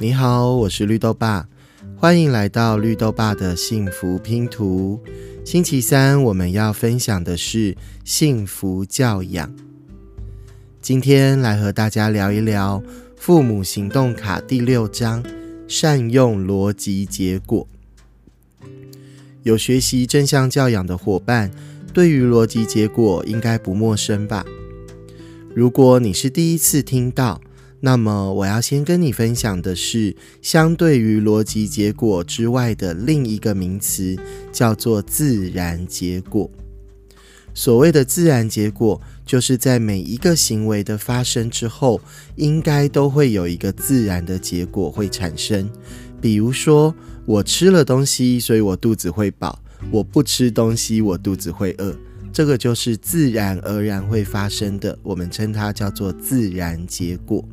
你好，我是绿豆爸，欢迎来到绿豆爸的幸福拼图。星期三我们要分享的是幸福教养。今天来和大家聊一聊父母行动卡第六章：善用逻辑结果。有学习正向教养的伙伴，对于逻辑结果应该不陌生吧？如果你是第一次听到，那么我要先跟你分享的是，相对于逻辑结果之外的另一个名词，叫做自然结果。所谓的自然结果，就是在每一个行为的发生之后，应该都会有一个自然的结果会产生。比如说，我吃了东西，所以我肚子会饱；我不吃东西，我肚子会饿。这个就是自然而然会发生的，我们称它叫做自然结果。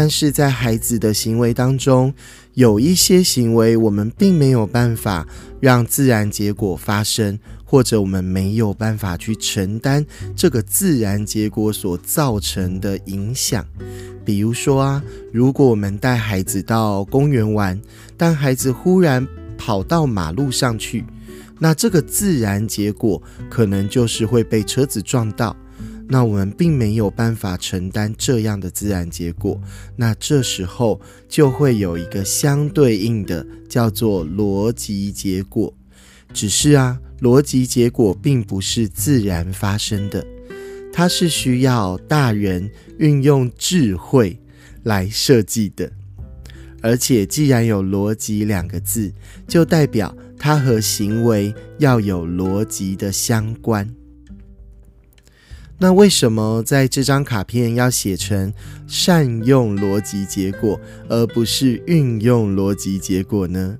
但是在孩子的行为当中，有一些行为我们并没有办法让自然结果发生，或者我们没有办法去承担这个自然结果所造成的影响。比如说啊，如果我们带孩子到公园玩，但孩子忽然跑到马路上去。那这个自然结果可能就是会被车子撞到，那我们并没有办法承担这样的自然结果，那这时候就会有一个相对应的叫做逻辑结果。只是啊，逻辑结果并不是自然发生的，它是需要大人运用智慧来设计的。而且既然有逻辑两个字，就代表。它和行为要有逻辑的相关。那为什么在这张卡片要写成善用逻辑结果，而不是运用逻辑结果呢？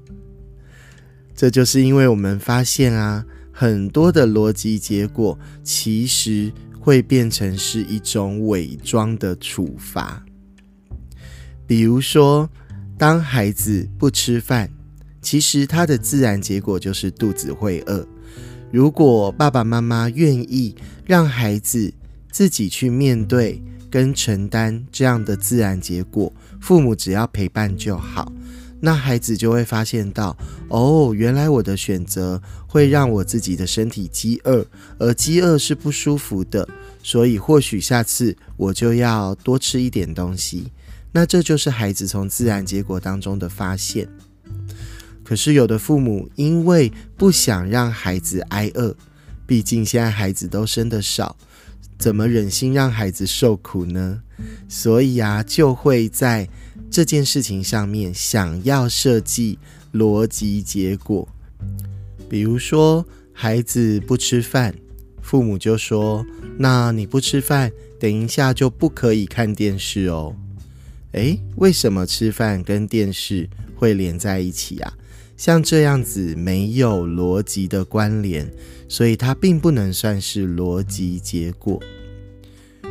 这就是因为我们发现啊，很多的逻辑结果其实会变成是一种伪装的处罚。比如说，当孩子不吃饭。其实他的自然结果就是肚子会饿。如果爸爸妈妈愿意让孩子自己去面对跟承担这样的自然结果，父母只要陪伴就好，那孩子就会发现到，哦，原来我的选择会让我自己的身体饥饿，而饥饿是不舒服的，所以或许下次我就要多吃一点东西。那这就是孩子从自然结果当中的发现。可是有的父母因为不想让孩子挨饿，毕竟现在孩子都生的少，怎么忍心让孩子受苦呢？所以啊，就会在这件事情上面想要设计逻辑结果。比如说，孩子不吃饭，父母就说：“那你不吃饭，等一下就不可以看电视哦。”诶，为什么吃饭跟电视会连在一起啊？像这样子没有逻辑的关联，所以它并不能算是逻辑结果。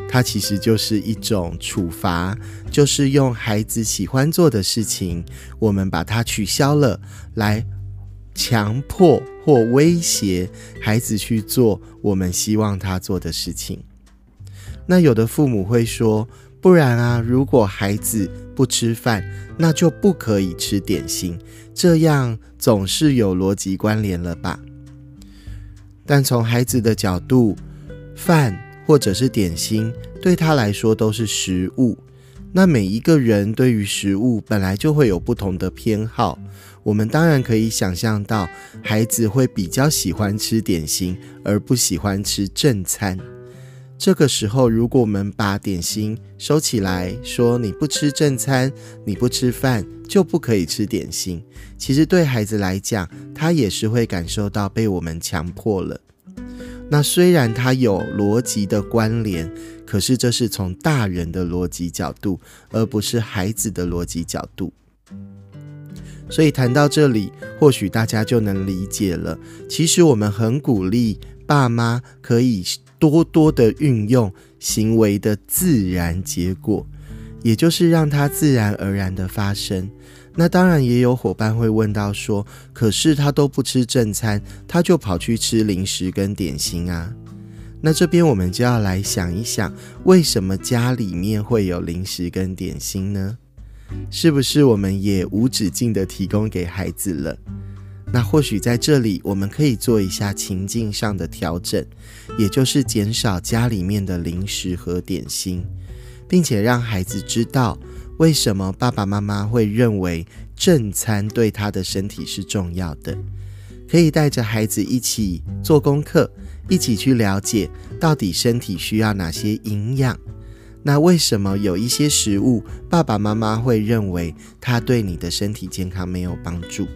它其实就是一种处罚，就是用孩子喜欢做的事情，我们把它取消了，来强迫或威胁孩子去做我们希望他做的事情。那有的父母会说。不然啊，如果孩子不吃饭，那就不可以吃点心，这样总是有逻辑关联了吧？但从孩子的角度，饭或者是点心对他来说都是食物。那每一个人对于食物本来就会有不同的偏好，我们当然可以想象到，孩子会比较喜欢吃点心，而不喜欢吃正餐。这个时候，如果我们把点心收起来，说你不吃正餐，你不吃饭，就不可以吃点心。其实对孩子来讲，他也是会感受到被我们强迫了。那虽然他有逻辑的关联，可是这是从大人的逻辑角度，而不是孩子的逻辑角度。所以谈到这里，或许大家就能理解了。其实我们很鼓励爸妈可以。多多的运用行为的自然结果，也就是让它自然而然的发生。那当然也有伙伴会问到说：“可是他都不吃正餐，他就跑去吃零食跟点心啊？”那这边我们就要来想一想，为什么家里面会有零食跟点心呢？是不是我们也无止境的提供给孩子了？那或许在这里，我们可以做一下情境上的调整，也就是减少家里面的零食和点心，并且让孩子知道为什么爸爸妈妈会认为正餐对他的身体是重要的。可以带着孩子一起做功课，一起去了解到底身体需要哪些营养。那为什么有一些食物，爸爸妈妈会认为它对你的身体健康没有帮助？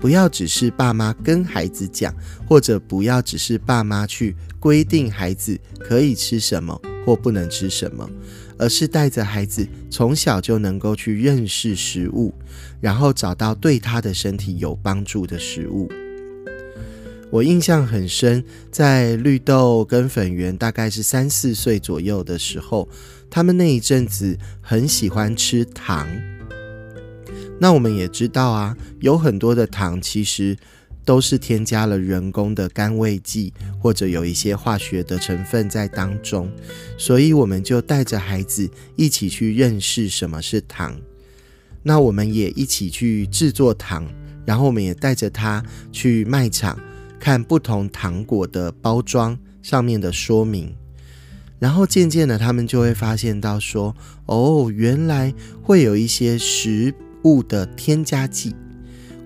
不要只是爸妈跟孩子讲，或者不要只是爸妈去规定孩子可以吃什么或不能吃什么，而是带着孩子从小就能够去认识食物，然后找到对他的身体有帮助的食物。我印象很深，在绿豆跟粉圆大概是三四岁左右的时候，他们那一阵子很喜欢吃糖。那我们也知道啊，有很多的糖其实都是添加了人工的甘味剂，或者有一些化学的成分在当中，所以我们就带着孩子一起去认识什么是糖。那我们也一起去制作糖，然后我们也带着他去卖场看不同糖果的包装上面的说明，然后渐渐的他们就会发现到说，哦，原来会有一些食。物的添加剂，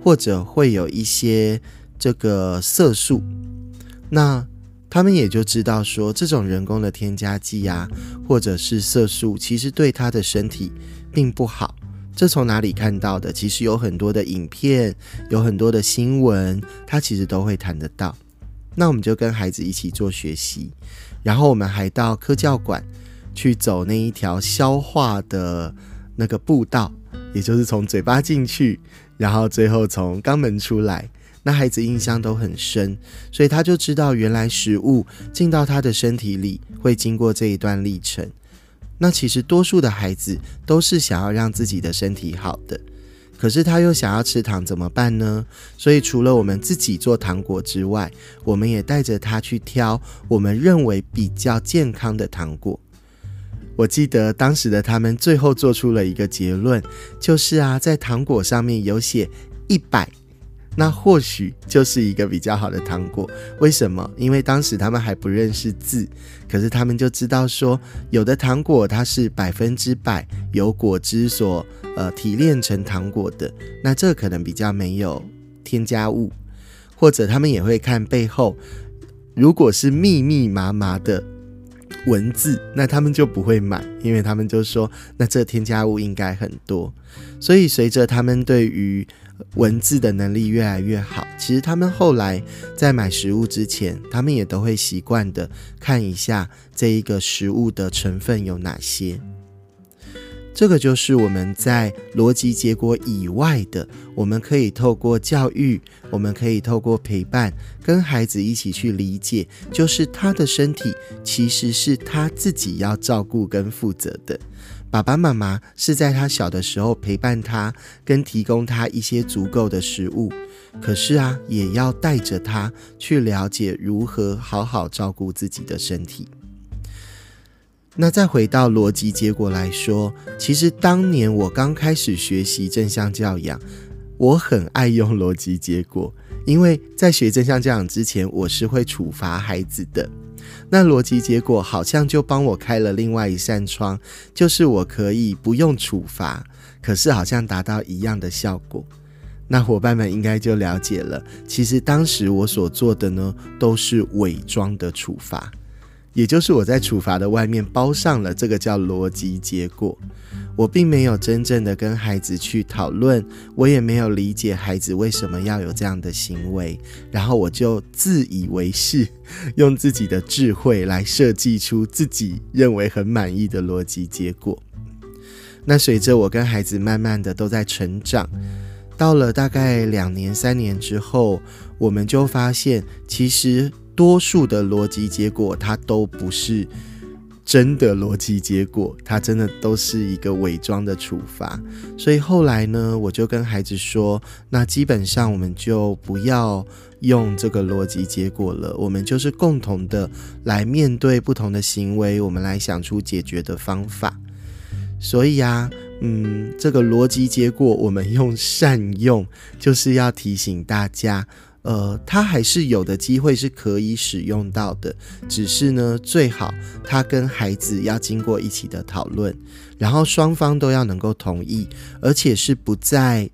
或者会有一些这个色素，那他们也就知道说，这种人工的添加剂啊，或者是色素，其实对他的身体并不好。这从哪里看到的？其实有很多的影片，有很多的新闻，他其实都会谈得到。那我们就跟孩子一起做学习，然后我们还到科教馆去走那一条消化的那个步道。也就是从嘴巴进去，然后最后从肛门出来，那孩子印象都很深，所以他就知道原来食物进到他的身体里会经过这一段历程。那其实多数的孩子都是想要让自己的身体好的，可是他又想要吃糖怎么办呢？所以除了我们自己做糖果之外，我们也带着他去挑我们认为比较健康的糖果。我记得当时的他们最后做出了一个结论，就是啊，在糖果上面有写一百，那或许就是一个比较好的糖果。为什么？因为当时他们还不认识字，可是他们就知道说，有的糖果它是百分之百由果汁所呃提炼成糖果的，那这可能比较没有添加物，或者他们也会看背后，如果是密密麻麻的。文字，那他们就不会买，因为他们就说，那这添加物应该很多。所以随着他们对于文字的能力越来越好，其实他们后来在买食物之前，他们也都会习惯的看一下这一个食物的成分有哪些。这个就是我们在逻辑结果以外的，我们可以透过教育，我们可以透过陪伴，跟孩子一起去理解，就是他的身体其实是他自己要照顾跟负责的。爸爸妈妈是在他小的时候陪伴他，跟提供他一些足够的食物，可是啊，也要带着他去了解如何好好照顾自己的身体。那再回到逻辑结果来说，其实当年我刚开始学习正向教养，我很爱用逻辑结果，因为在学正向教养之前，我是会处罚孩子的。那逻辑结果好像就帮我开了另外一扇窗，就是我可以不用处罚，可是好像达到一样的效果。那伙伴们应该就了解了，其实当时我所做的呢，都是伪装的处罚。也就是我在处罚的外面包上了这个叫逻辑结果，我并没有真正的跟孩子去讨论，我也没有理解孩子为什么要有这样的行为，然后我就自以为是，用自己的智慧来设计出自己认为很满意的逻辑结果。那随着我跟孩子慢慢的都在成长，到了大概两年三年之后，我们就发现其实。多数的逻辑结果，它都不是真的逻辑结果，它真的都是一个伪装的处罚。所以后来呢，我就跟孩子说，那基本上我们就不要用这个逻辑结果了，我们就是共同的来面对不同的行为，我们来想出解决的方法。所以啊，嗯，这个逻辑结果我们用善用，就是要提醒大家。呃，它还是有的机会是可以使用到的，只是呢，最好他跟孩子要经过一起的讨论，然后双方都要能够同意，而且是不在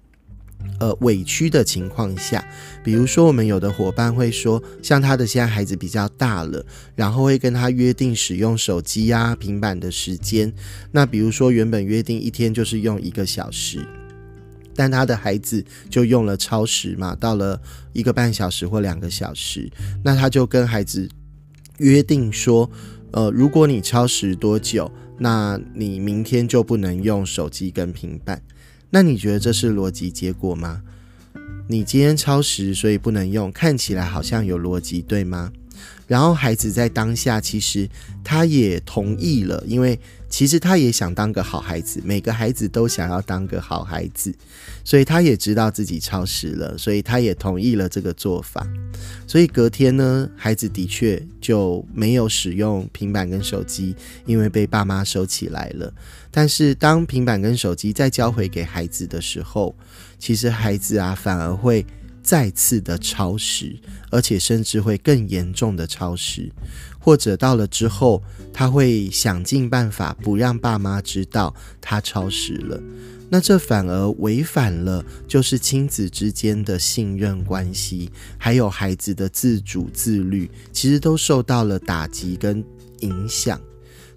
呃委屈的情况下。比如说，我们有的伙伴会说，像他的现在孩子比较大了，然后会跟他约定使用手机啊、平板的时间。那比如说，原本约定一天就是用一个小时。但他的孩子就用了超时嘛，到了一个半小时或两个小时，那他就跟孩子约定说，呃，如果你超时多久，那你明天就不能用手机跟平板。那你觉得这是逻辑结果吗？你今天超时，所以不能用，看起来好像有逻辑，对吗？然后孩子在当下，其实他也同意了，因为其实他也想当个好孩子，每个孩子都想要当个好孩子，所以他也知道自己超时了，所以他也同意了这个做法。所以隔天呢，孩子的确就没有使用平板跟手机，因为被爸妈收起来了。但是当平板跟手机再交回给孩子的时候，其实孩子啊反而会。再次的超时，而且甚至会更严重的超时，或者到了之后，他会想尽办法不让爸妈知道他超时了。那这反而违反了就是亲子之间的信任关系，还有孩子的自主自律，其实都受到了打击跟影响。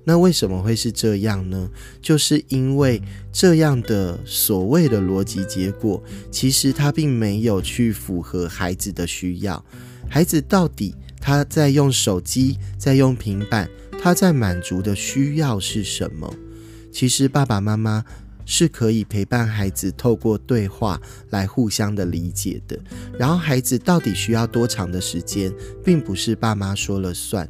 那为什么会是这样呢？就是因为这样的所谓的逻辑结果，其实它并没有去符合孩子的需要。孩子到底他在用手机，在用平板，他在满足的需要是什么？其实爸爸妈妈是可以陪伴孩子，透过对话来互相的理解的。然后孩子到底需要多长的时间，并不是爸妈说了算。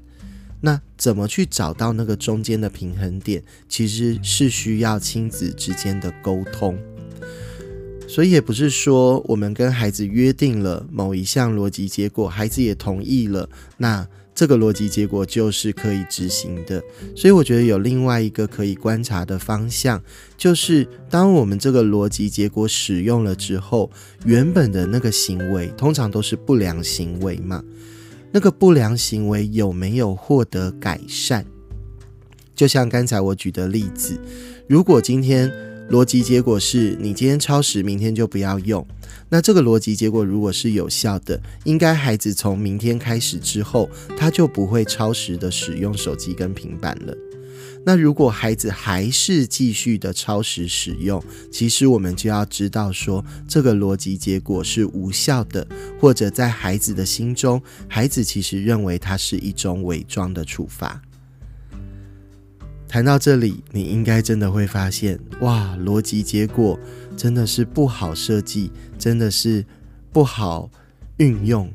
那怎么去找到那个中间的平衡点？其实是需要亲子之间的沟通。所以也不是说我们跟孩子约定了某一项逻辑结果，孩子也同意了，那这个逻辑结果就是可以执行的。所以我觉得有另外一个可以观察的方向，就是当我们这个逻辑结果使用了之后，原本的那个行为通常都是不良行为嘛。那个不良行为有没有获得改善？就像刚才我举的例子，如果今天逻辑结果是你今天超时，明天就不要用，那这个逻辑结果如果是有效的，应该孩子从明天开始之后，他就不会超时的使用手机跟平板了。那如果孩子还是继续的超时使用，其实我们就要知道说，这个逻辑结果是无效的，或者在孩子的心中，孩子其实认为它是一种伪装的处罚。谈到这里，你应该真的会发现，哇，逻辑结果真的是不好设计，真的是不好运用。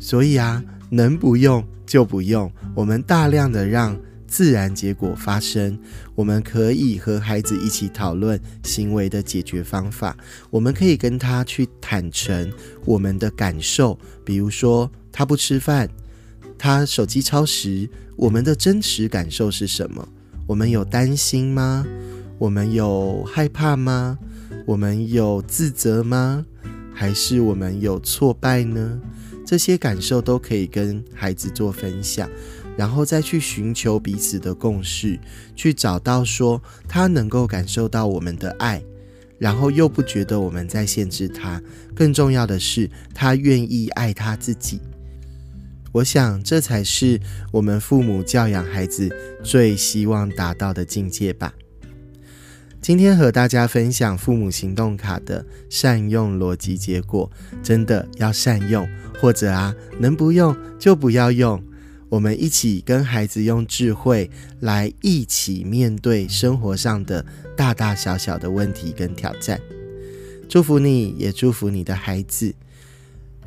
所以啊，能不用就不用，我们大量的让。自然结果发生，我们可以和孩子一起讨论行为的解决方法。我们可以跟他去坦诚我们的感受，比如说他不吃饭，他手机超时，我们的真实感受是什么？我们有担心吗？我们有害怕吗？我们有自责吗？还是我们有挫败呢？这些感受都可以跟孩子做分享。然后再去寻求彼此的共识，去找到说他能够感受到我们的爱，然后又不觉得我们在限制他。更重要的是，他愿意爱他自己。我想，这才是我们父母教养孩子最希望达到的境界吧。今天和大家分享父母行动卡的善用逻辑结果，真的要善用，或者啊，能不用就不要用。我们一起跟孩子用智慧来一起面对生活上的大大小小的问题跟挑战。祝福你，也祝福你的孩子。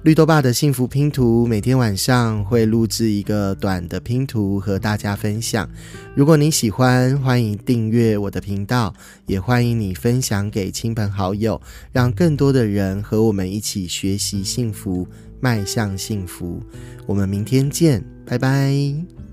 绿豆爸的幸福拼图每天晚上会录制一个短的拼图和大家分享。如果你喜欢，欢迎订阅我的频道，也欢迎你分享给亲朋好友，让更多的人和我们一起学习幸福，迈向幸福。我们明天见。拜拜。